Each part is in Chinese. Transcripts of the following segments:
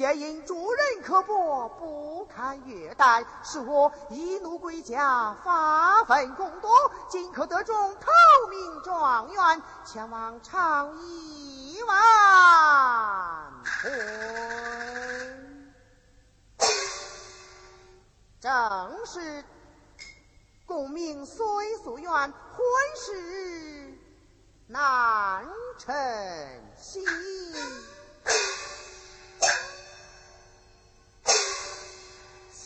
皆因主人刻薄，不堪虐待，使我一怒归家，发愤攻夺，今可得中头名状元，前往朝一万岁。正是功名虽夙愿，婚事难成行。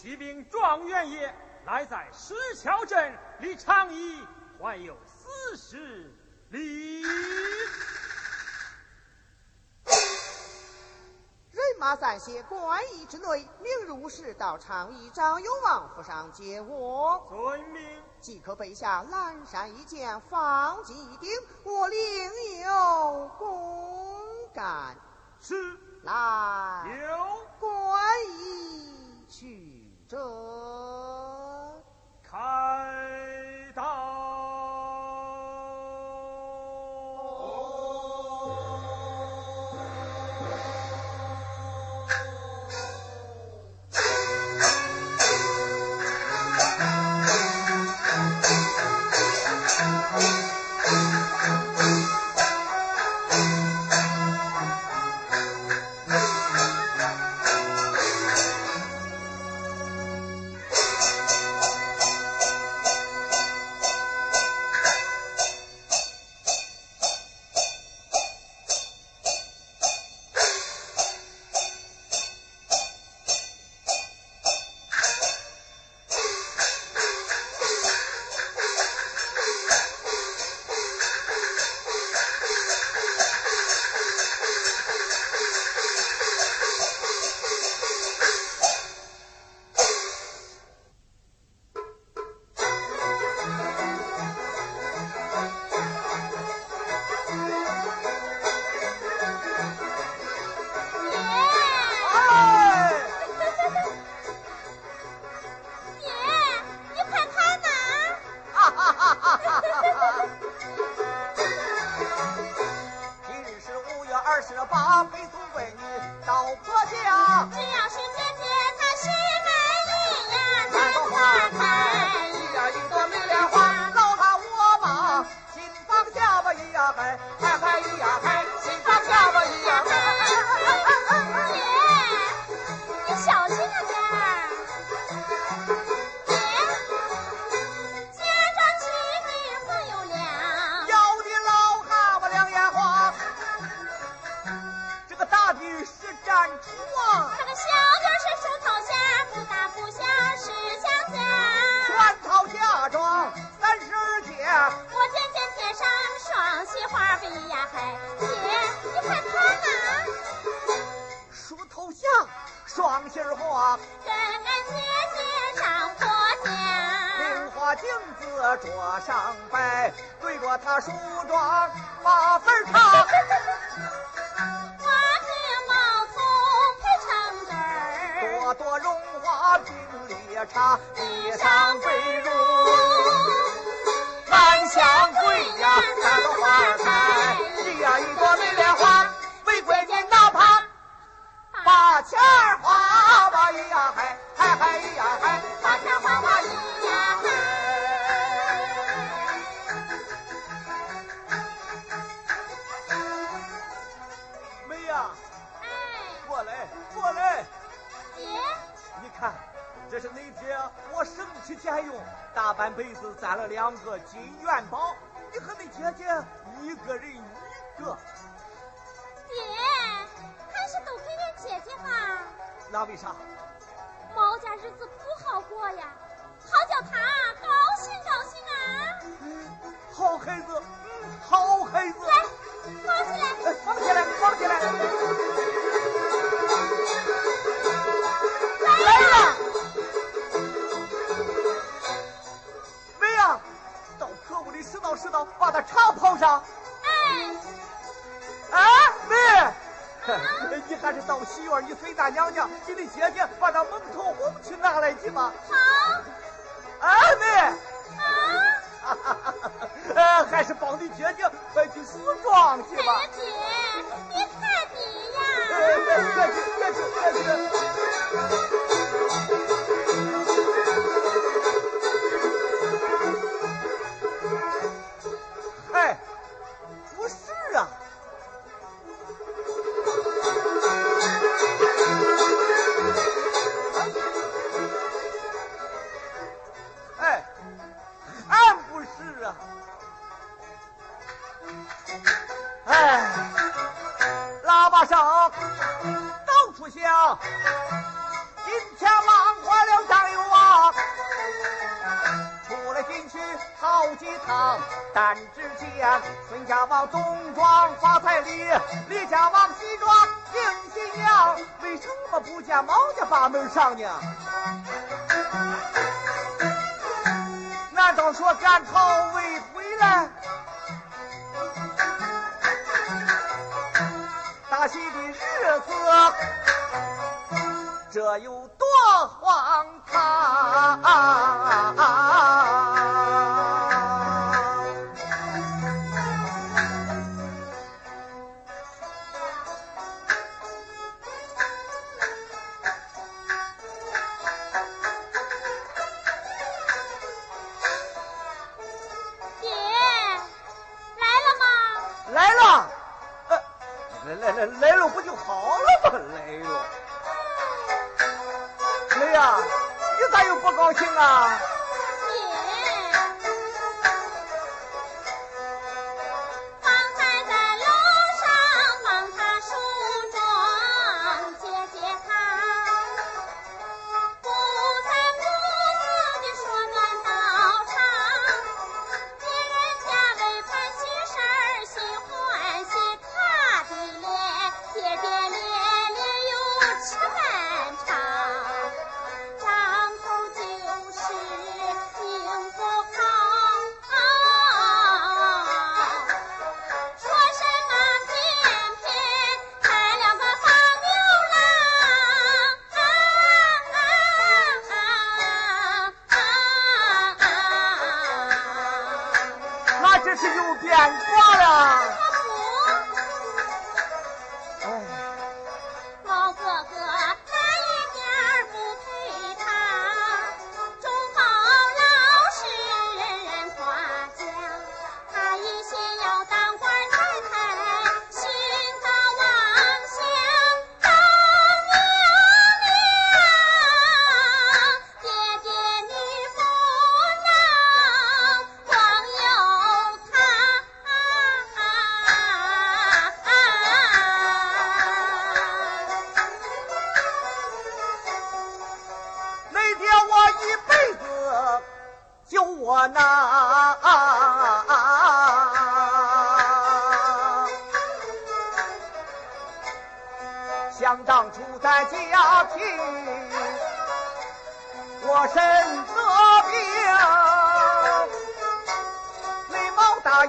启禀状元爷，来在石桥镇，离长邑还有四十里。人马暂歇，官驿之内，明日午时到长邑张永王府上接我。遵命。即可备下蓝衫一件，方巾一顶，我另有公干。是。来。有。官驿去。这开大。两个金。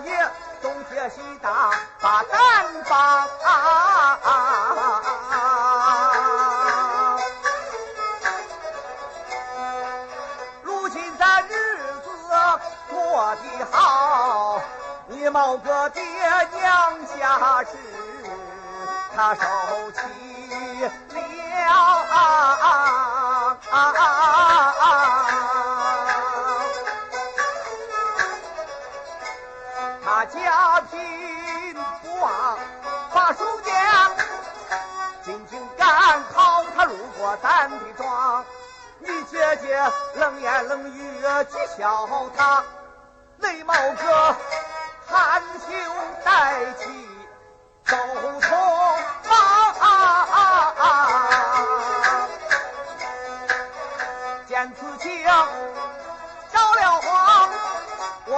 爹东贴西打把单发如今咱日子过得好你某个爹娘家事他受气了。家贫不忘把书念进京赶考他路过咱的庄你姐姐冷言冷语讥笑他眉毛哥含羞带气。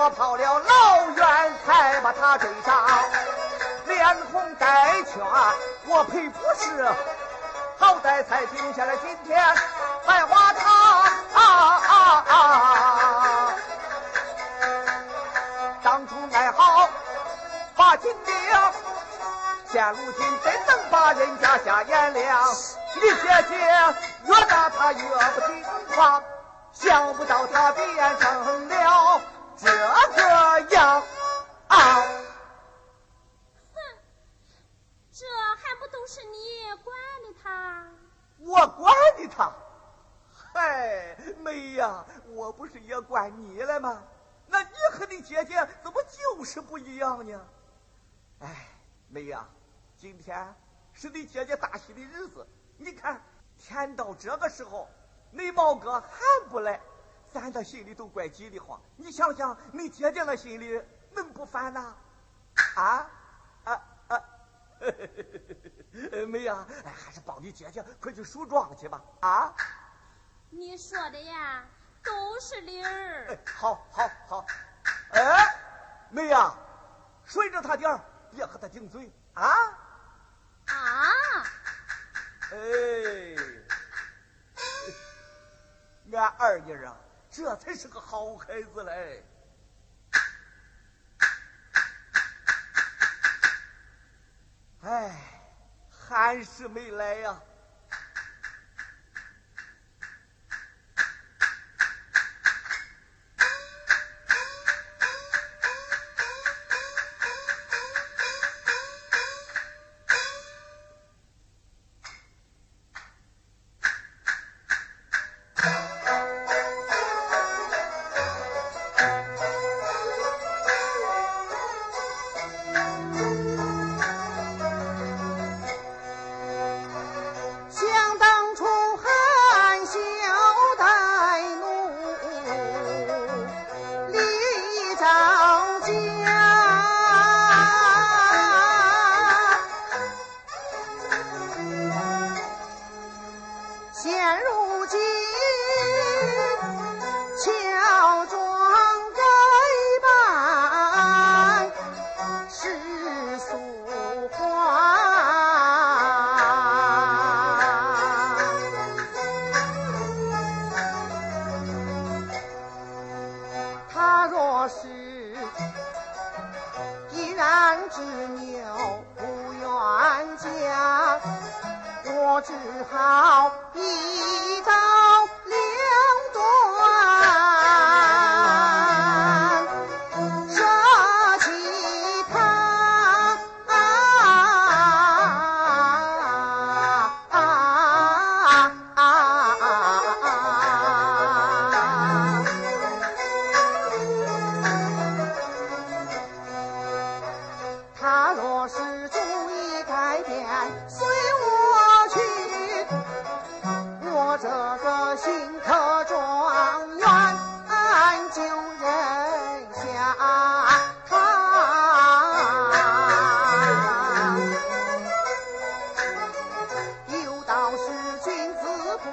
跑了老远才把他追上，连哄带劝，我赔不是，好歹才停下了，今天百花堂啊啊啊！当初爱好把金兵，现如今真能把人家瞎眼了。你姐姐越打他越不听话，想不到他变成了。这个样啊。哼，这还不都是你惯的他，我惯的他。嗨，妹呀，我不是也惯你了吗？那你和你姐姐怎么就是不一样呢？哎，妹呀，今天是你姐姐大喜的日子，你看，天到这个时候，你毛哥还不来。咱的心里都怪急的慌。你想想，你姐姐那心里能不烦呐？啊啊啊！妹呀，哎，还是帮你姐姐快去梳妆去吧。啊！你说的呀，都是理儿。好，好，好。哎，妹呀，顺着他点儿，别和他顶嘴啊。啊。哎，俺二妮啊，这才是个好孩子嘞。哎，还是没来呀。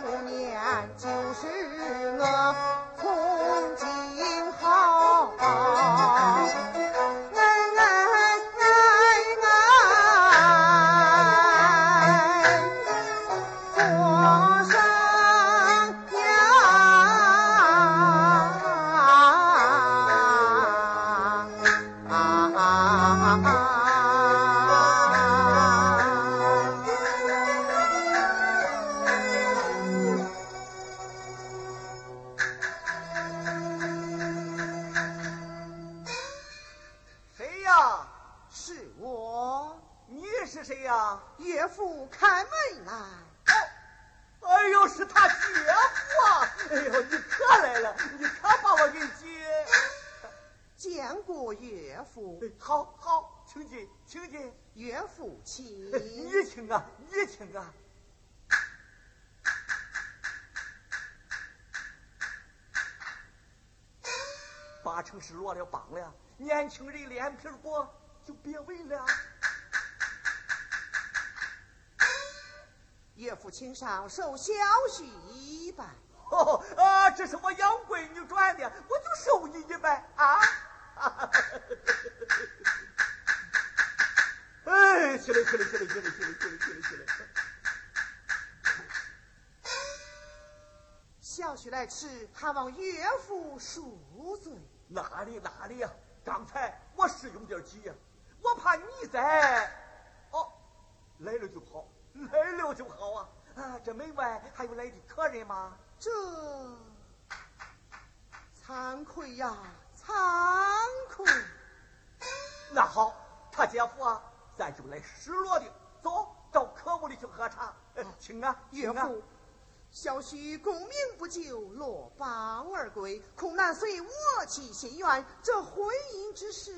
初年就是我。上受小婿一拜。哦啊，这是我养闺女转的，我就受你一拜啊！哎，起来起来起来起来起来起来起来起来！小婿来迟，还望岳父恕罪。哪里哪里呀？刚才我是有点急呀，我怕你在。哦，来了就好，来了就好啊！啊，这门外还有来的客人吗？这惭愧呀，惭愧！那好，他姐夫啊，咱就来失落的，走到客屋里去喝茶。请啊，岳父，小婿功名不就，落榜而归，恐难随我妻心愿，这婚姻之事。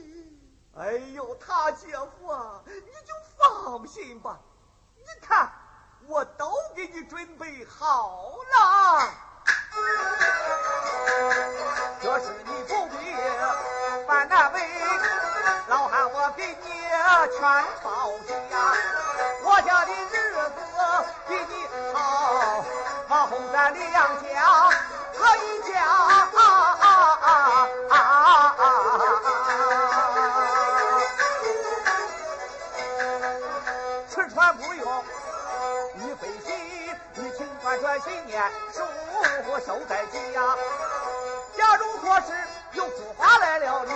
哎呦，他姐夫啊，你就放心吧，你看我都给你准备好了，这是你不必犯难为，老汉我给你全包下，我家的日子比你好，往后咱两家合一家。收在家。假如说是有福花来了你，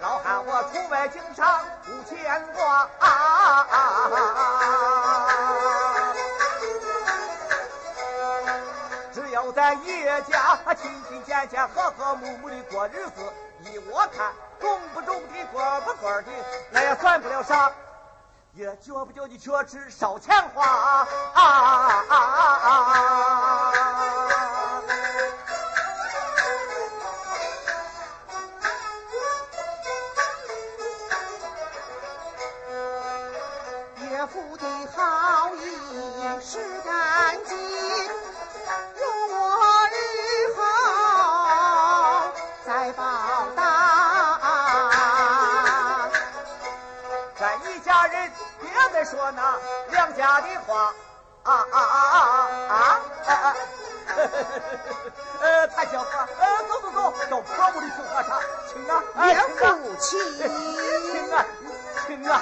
老汉我出外经商无牵挂。只要在叶家亲亲简简、和和睦睦的过日子，依我看，中不中的、过不过的，那也算不了啥。也觉不叫你缺吃少钱花啊啊啊啊！岳父的好意是感激，容我日后再报答。咱一家人别再说那两家的话啊啊啊啊啊啊！呃，他叫话，呃，走走走，到婆屋里去喝茶，请啊，哎请啊，父亲，请啊，请啊！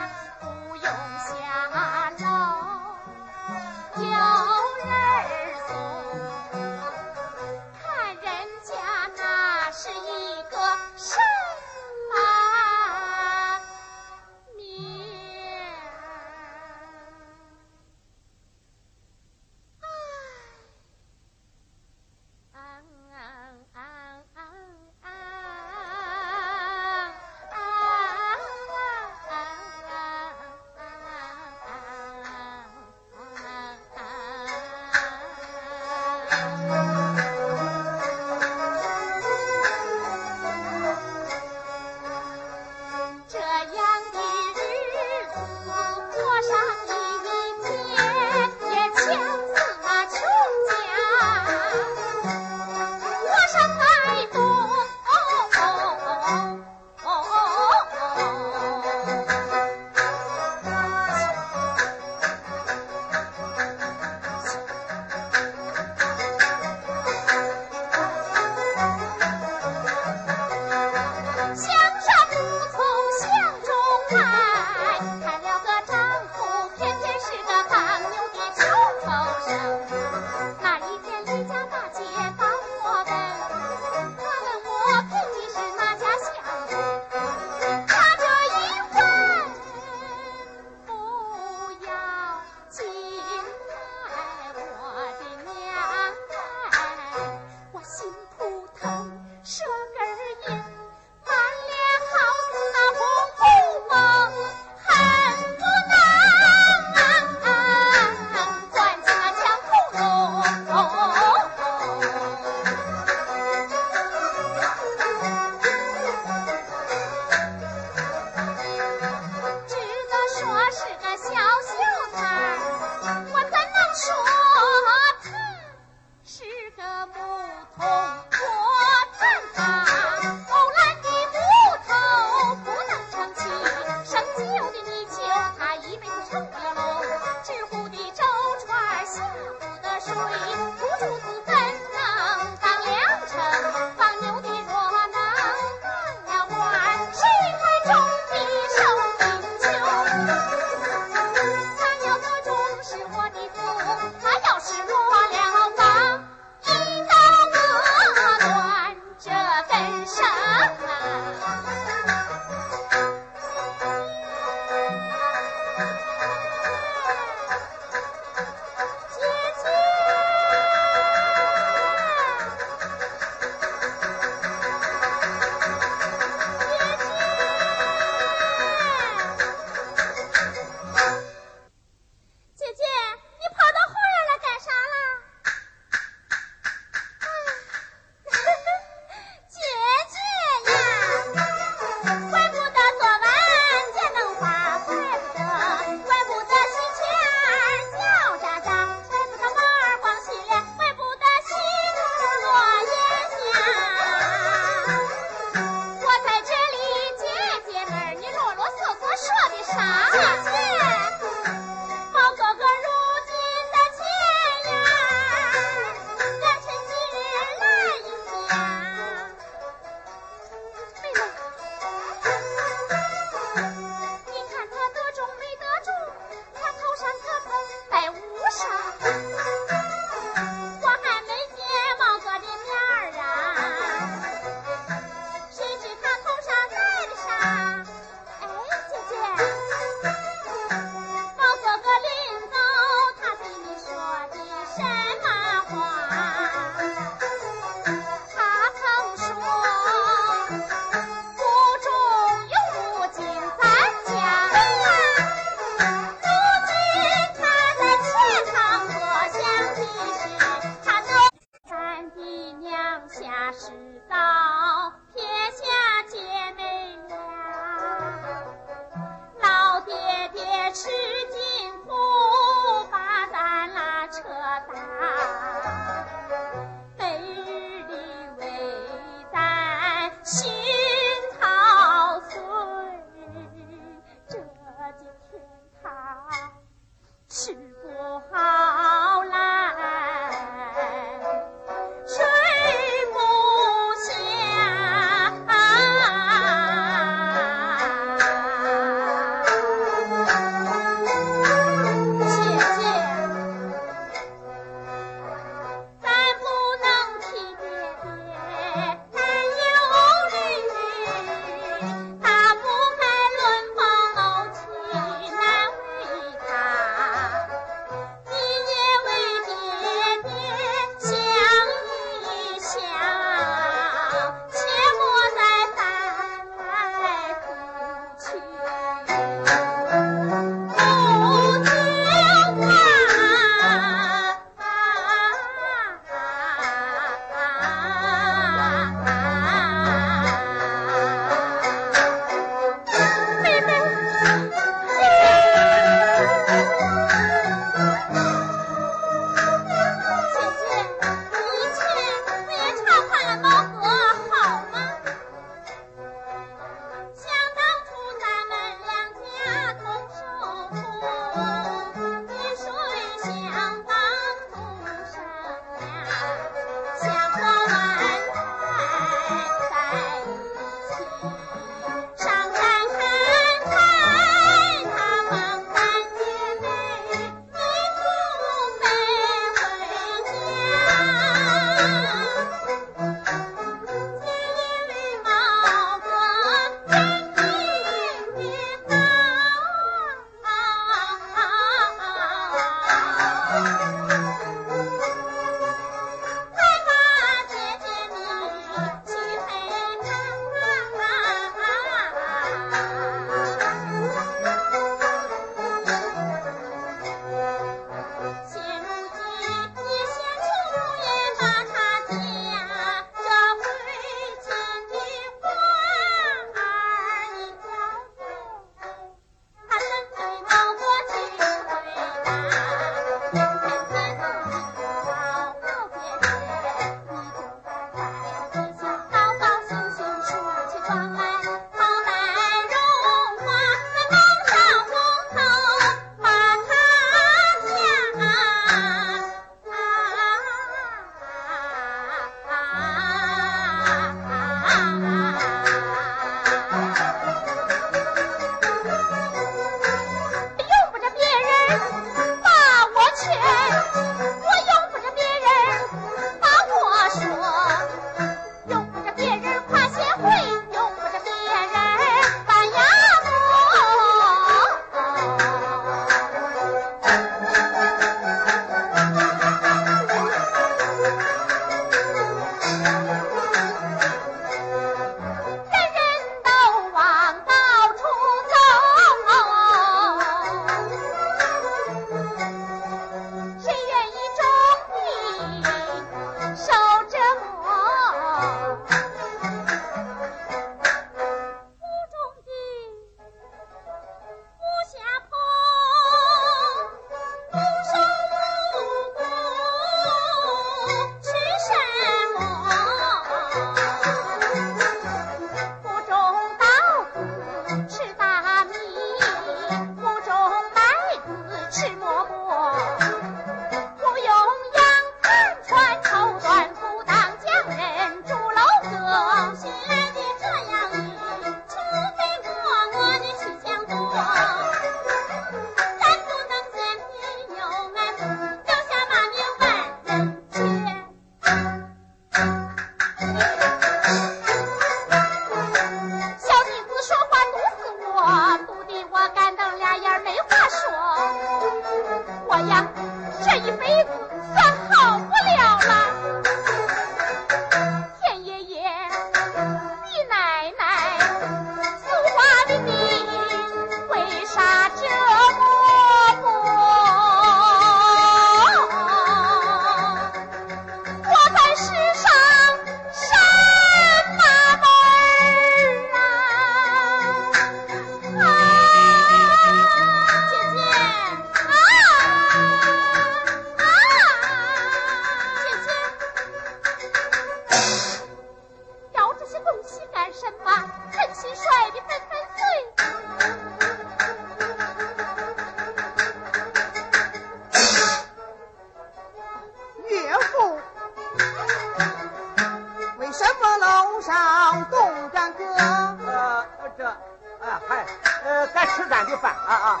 啊，嗨，呃，该吃咱的饭啊啊。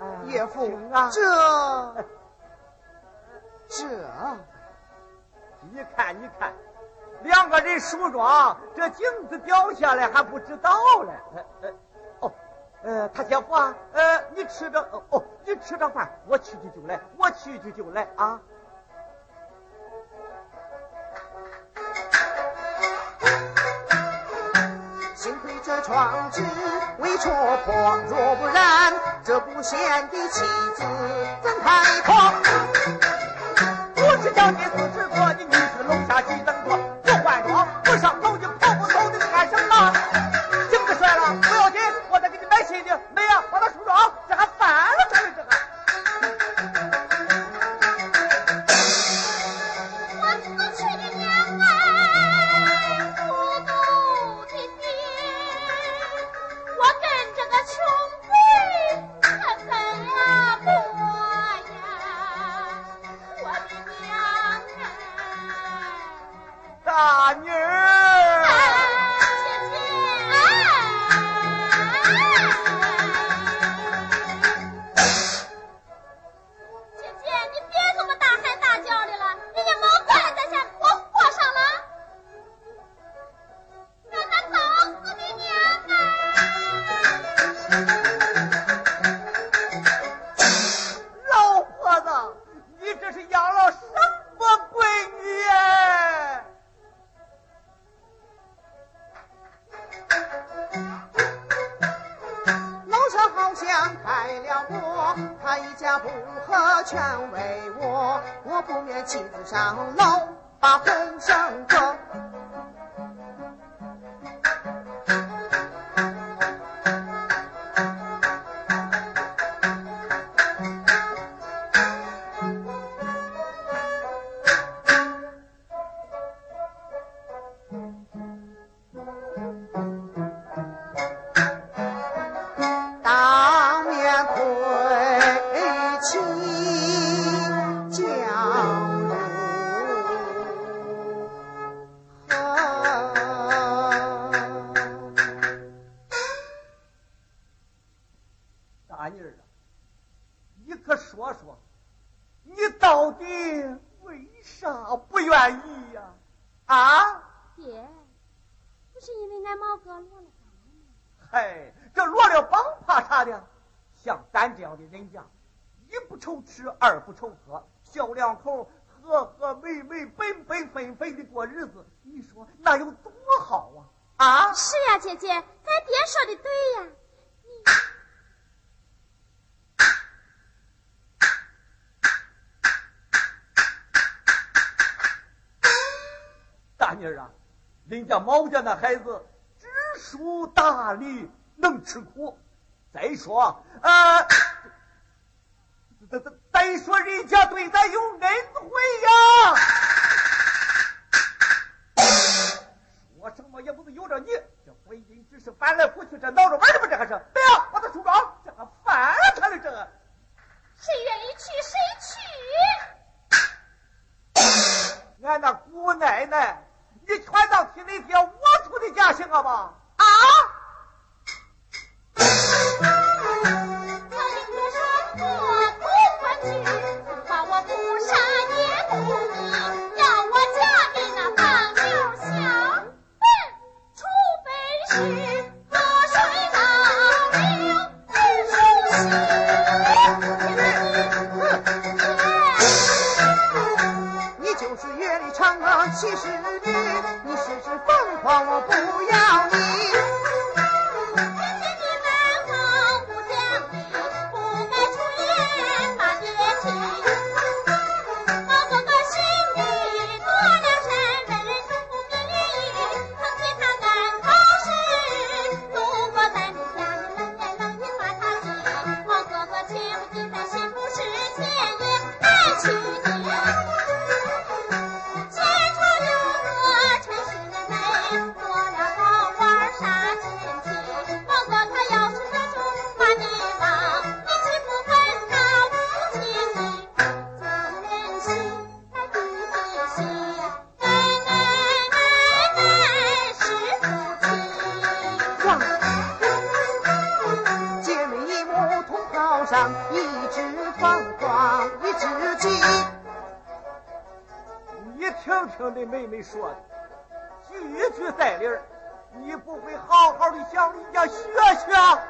呃岳父啊，这 这你看，你看，两个人梳妆，这镜子掉下来还不知道嘞。呃呃，哦，呃，他姐夫啊，呃，你吃着，哦哦，你吃着饭，我去去就来，我去去就来啊。壮志未戳破，若不然，这不贤的妻子怎开脱？我是叫你四十过，你女子楼下几等多，大妮儿啊，人家毛家那孩子知书达理，能吃苦。再说，呃，再再再说，人家对咱有恩惠呀。说什么也不是由着你，这婚姻只是翻来覆去，这闹着玩的吧？这还是？不要，把他梳妆，这还翻了他了这个。谁愿意去谁去。俺那姑奶奶，你全当替那天我出的价行了吧？你说的，句句在理儿。你不会好好的向人家学学？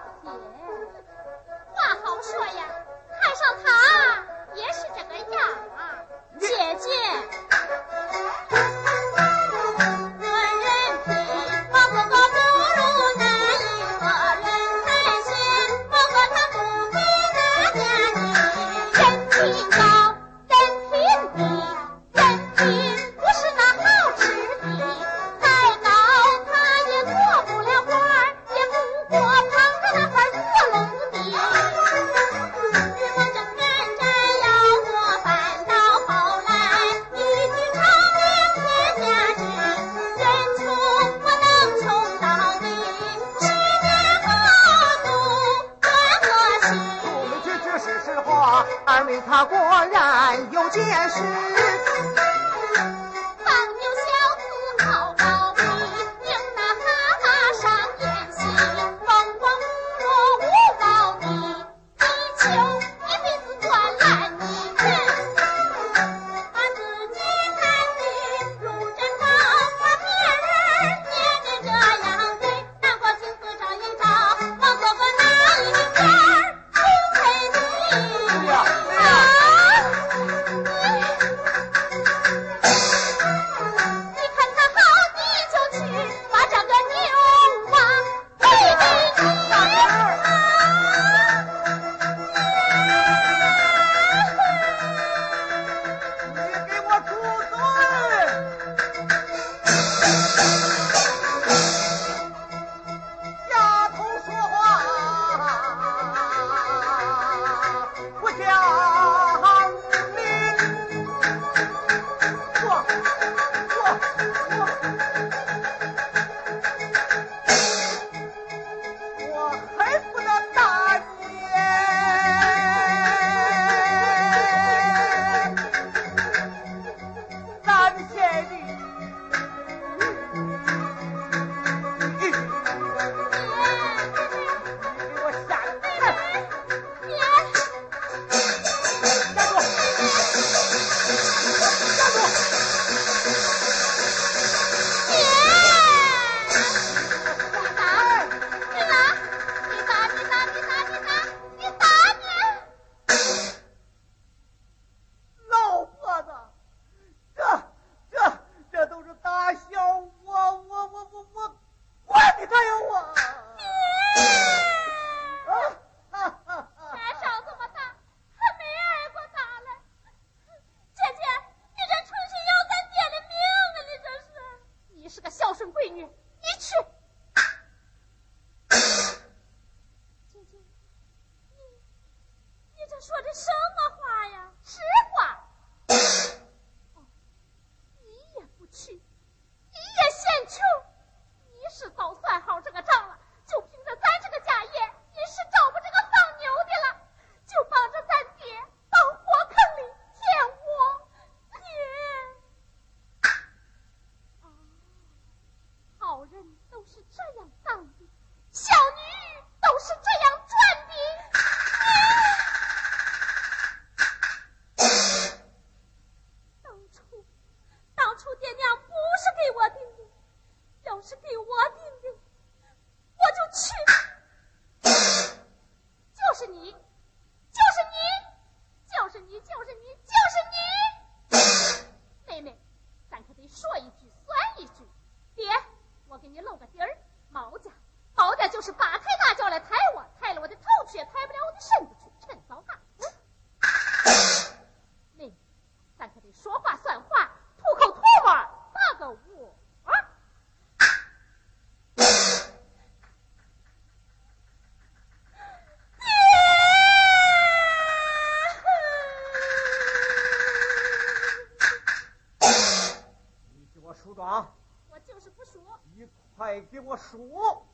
你给我说。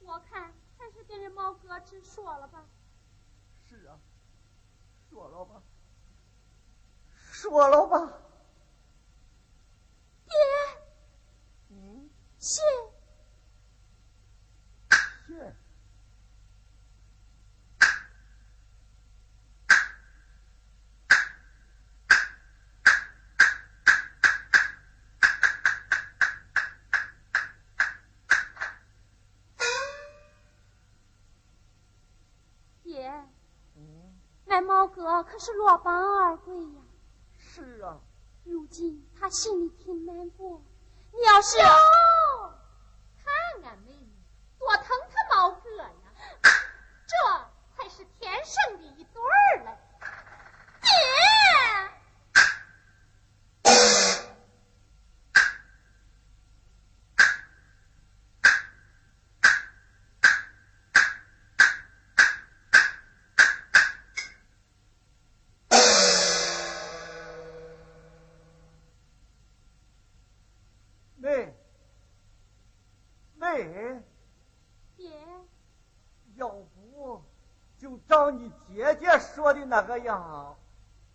我看还是跟人猫哥直说了吧。是啊，说了吧，说了吧。爹，嗯，信，是。爹，嗯，俺毛哥可是落榜而归呀。是啊。如今他心里挺难过，你要是看妹，爹，要不就照你姐姐说的那个样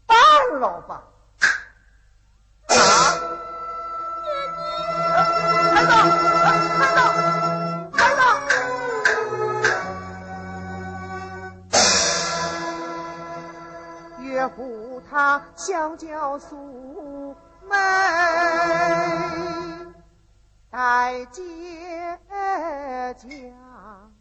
办了吧？啊！孩子，孩子，孩子，岳父他想叫素梅带姐家。